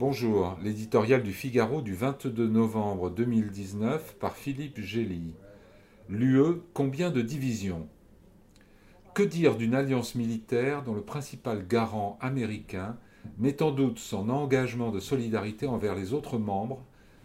Bonjour, l'éditorial du Figaro du 22 novembre 2019 par Philippe Gély. L'UE, combien de divisions? Que dire d'une alliance militaire dont le principal garant américain met en doute son engagement de solidarité envers les autres membres,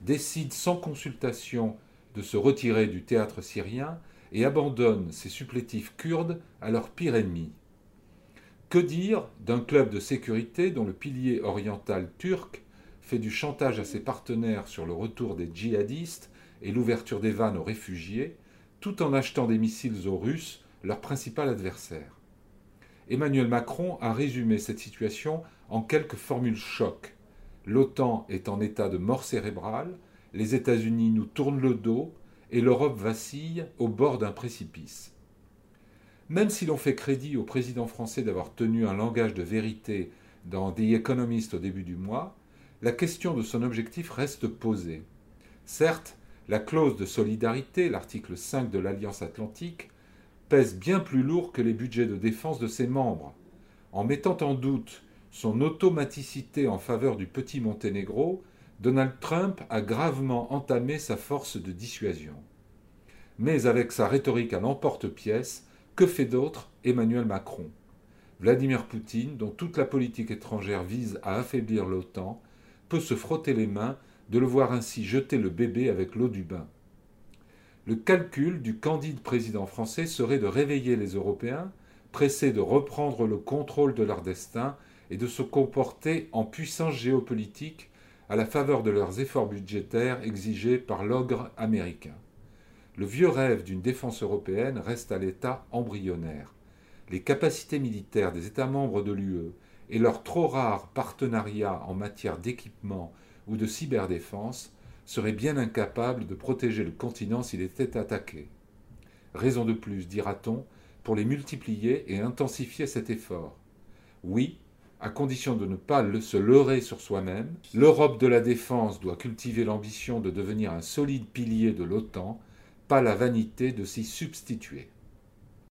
décide sans consultation de se retirer du théâtre syrien et abandonne ses supplétifs kurdes à leur pire ennemi? Que dire d'un club de sécurité dont le pilier oriental turc fait du chantage à ses partenaires sur le retour des djihadistes et l'ouverture des vannes aux réfugiés, tout en achetant des missiles aux Russes, leur principal adversaire? Emmanuel Macron a résumé cette situation en quelques formules choc. L'OTAN est en état de mort cérébrale, les États-Unis nous tournent le dos et l'Europe vacille au bord d'un précipice. Même si l'on fait crédit au président français d'avoir tenu un langage de vérité dans The Economist au début du mois, la question de son objectif reste posée. Certes, la clause de solidarité, l'article 5 de l'Alliance atlantique, pèse bien plus lourd que les budgets de défense de ses membres. En mettant en doute son automaticité en faveur du petit Monténégro, Donald Trump a gravement entamé sa force de dissuasion. Mais avec sa rhétorique à l'emporte-pièce, que fait d'autre Emmanuel Macron? Vladimir Poutine, dont toute la politique étrangère vise à affaiblir l'OTAN, peut se frotter les mains de le voir ainsi jeter le bébé avec l'eau du bain. Le calcul du candide président français serait de réveiller les Européens, pressés de reprendre le contrôle de leur destin et de se comporter en puissance géopolitique à la faveur de leurs efforts budgétaires exigés par l'ogre américain le vieux rêve d'une défense européenne reste à l'état embryonnaire. Les capacités militaires des États membres de l'UE et leur trop rare partenariat en matière d'équipement ou de cyberdéfense seraient bien incapables de protéger le continent s'il était attaqué. Raison de plus, dira-t-on, pour les multiplier et intensifier cet effort. Oui, à condition de ne pas se leurrer sur soi-même, l'Europe de la défense doit cultiver l'ambition de devenir un solide pilier de l'OTAN, pas la vanité de s'y substituer.